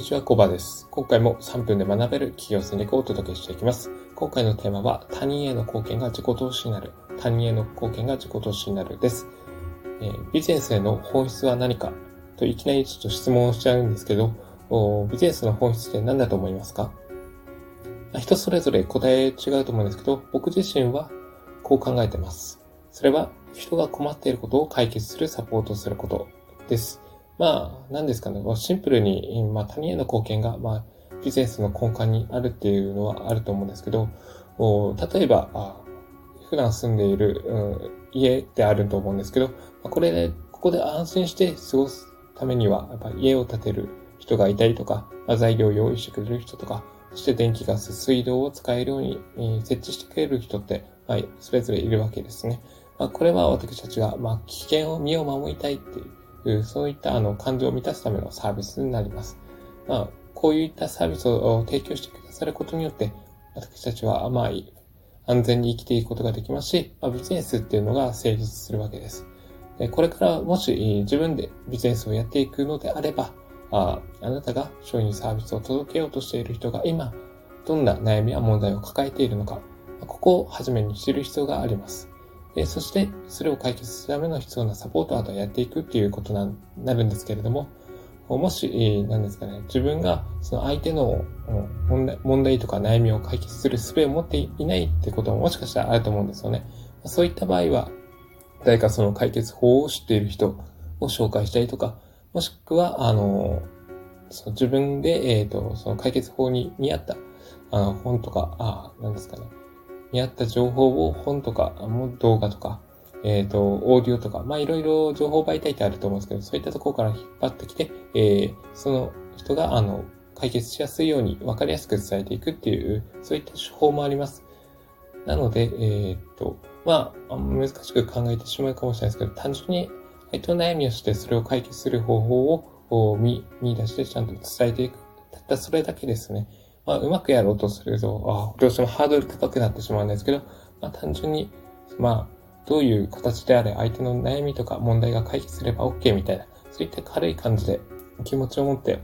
にちは、コバです。今回も3分で学べる企業戦略をお届けしていきます。今回のテーマは、他人への貢献が自己投資になる。他人への貢献が自己投資になるです。えー、ビジネスへの本質は何か？といきなりちょっと質問をしちゃうんですけど、ビジネスの本質って何だと思いますか？人それぞれ答え違うと思うんですけど、僕自身はこう考えてます。それは人が困っていることを解決するサポートすることです。まあ、何ですかね、シンプルに、まあ、他人への貢献が、まあ、ビジネスの根幹にあるっていうのはあると思うんですけど、例えば、普段住んでいる、家ってあると思うんですけど、これで、ここで安心して過ごすためには、やっぱ家を建てる人がいたりとか、材料を用意してくれる人とか、そして電気ガス、水道を使えるように、え、設置してくれる人って、はい、それぞれいるわけですね。まあ、これは私たちが、まあ、危険を身を守りたいっていう、そういったあの感情を満たすためのサービスになります。まあ、こういったサービスを提供してくださることによって、私たちはまあ、安全に生きていくことができますし、まあ、ビジネスっていうのが成立するわけです。でこれからもし自分でビジネスをやっていくのであれば、ああなたが商品サービスを届けようとしている人が今、どんな悩みや問題を抱えているのか、ここを初めに知る必要があります。でそして、それを解決するための必要なサポートをあとやっていくっていうことになるんですけれども、もし、何ですかね、自分がその相手の問題問題とか悩みを解決する術を持っていないってことももしかしたらあると思うんですよね。そういった場合は、誰かその解決法を知っている人を紹介したりとか、もしくは、あの、その自分で、えっ、ー、と、その解決法に見合った、あの、本とか、あ、何ですかね、見合った情報を本とか、動画とか、えっ、ー、と、オーディオとか、まあいろいろ情報媒体ってあると思うんですけど、そういったところから引っ張ってきて、えー、その人が、あの、解決しやすいように分かりやすく伝えていくっていう、そういった手法もあります。なので、えっ、と、まあ、難しく考えてしまうかもしれないですけど、単純に相手の悩みをしてそれを解決する方法を見見出してちゃんと伝えていく。たったそれだけですね。まあ、うまくやろうとすると、あどうしてもハードル高くなってしまうんですけど、まあ、単純に、まあ、どういう形であれ相手の悩みとか問題が解決すれば OK みたいな、そういった軽い感じで気持ちを持って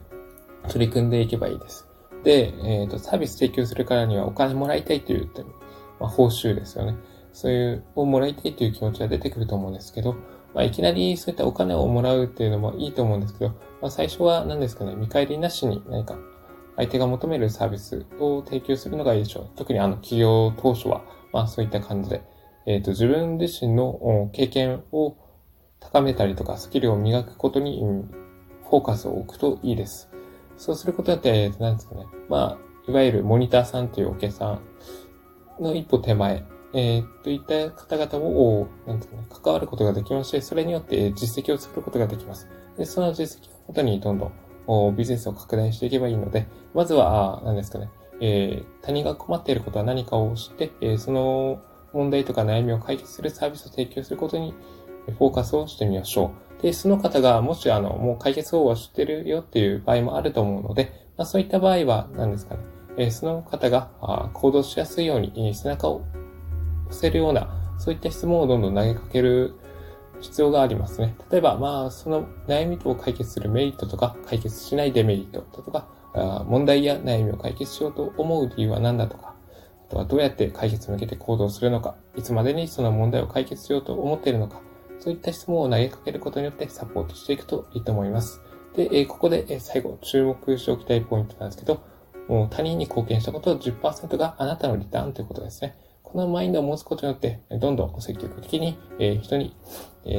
取り組んでいけばいいです。で、えっ、ー、と、サービス提供するからにはお金もらいたいという、まあ、報酬ですよね。そういう、をもらいたいという気持ちが出てくると思うんですけど、まあ、いきなりそういったお金をもらうっていうのもいいと思うんですけど、まあ、最初は何ですかね、見返りなしに何か相手が求めるサービスを提供するのがいいでしょう。特にあの企業当初は、まあそういった感じで、えっ、ー、と自分自身の経験を高めたりとかスキルを磨くことにフォーカスを置くといいです。そうすることによって、何ですかね。まあ、いわゆるモニターさんというお客さんの一歩手前、えー、といった方々を、なんですかね、関わることができまして、それによって実績を作ることができます。で、その実績をもとにどんどんビジネスを拡大していけばいいので、まずは、何ですかね、えー、他人が困っていることは何かを知って、えー、その問題とか悩みを解決するサービスを提供することにフォーカスをしてみましょう。で、その方がもしあの、もう解決方法を知ってるよっていう場合もあると思うので、まあ、そういった場合は何ですかね、えー、その方があ行動しやすいように、えー、背中を押せるような、そういった質問をどんどん投げかける必要がありますね。例えば、まあ、その悩みを解決するメリットとか、解決しないデメリットだとか、問題や悩みを解決しようと思う理由は何だとか、あとはどうやって解決に向けて行動するのか、いつまでにその問題を解決しようと思っているのか、そういった質問を投げかけることによってサポートしていくといいと思います。で、ここで最後注目しておきたいポイントなんですけど、もう他人に貢献したことの10%があなたのリターンということですね。このマインドを持つことによって、どんどん積極的に人に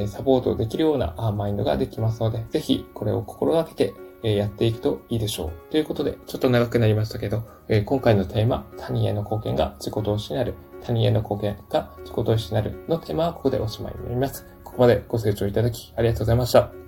サポートできるようなマインドができますので、ぜひこれを心がけてやっていくといいでしょう。ということで、ちょっと長くなりましたけど、今回のテーマ、他人への貢献が自己投資になる、他人への貢献が自己投資になるのテーマはここでおしまいになります。ここまでご清聴いただきありがとうございました。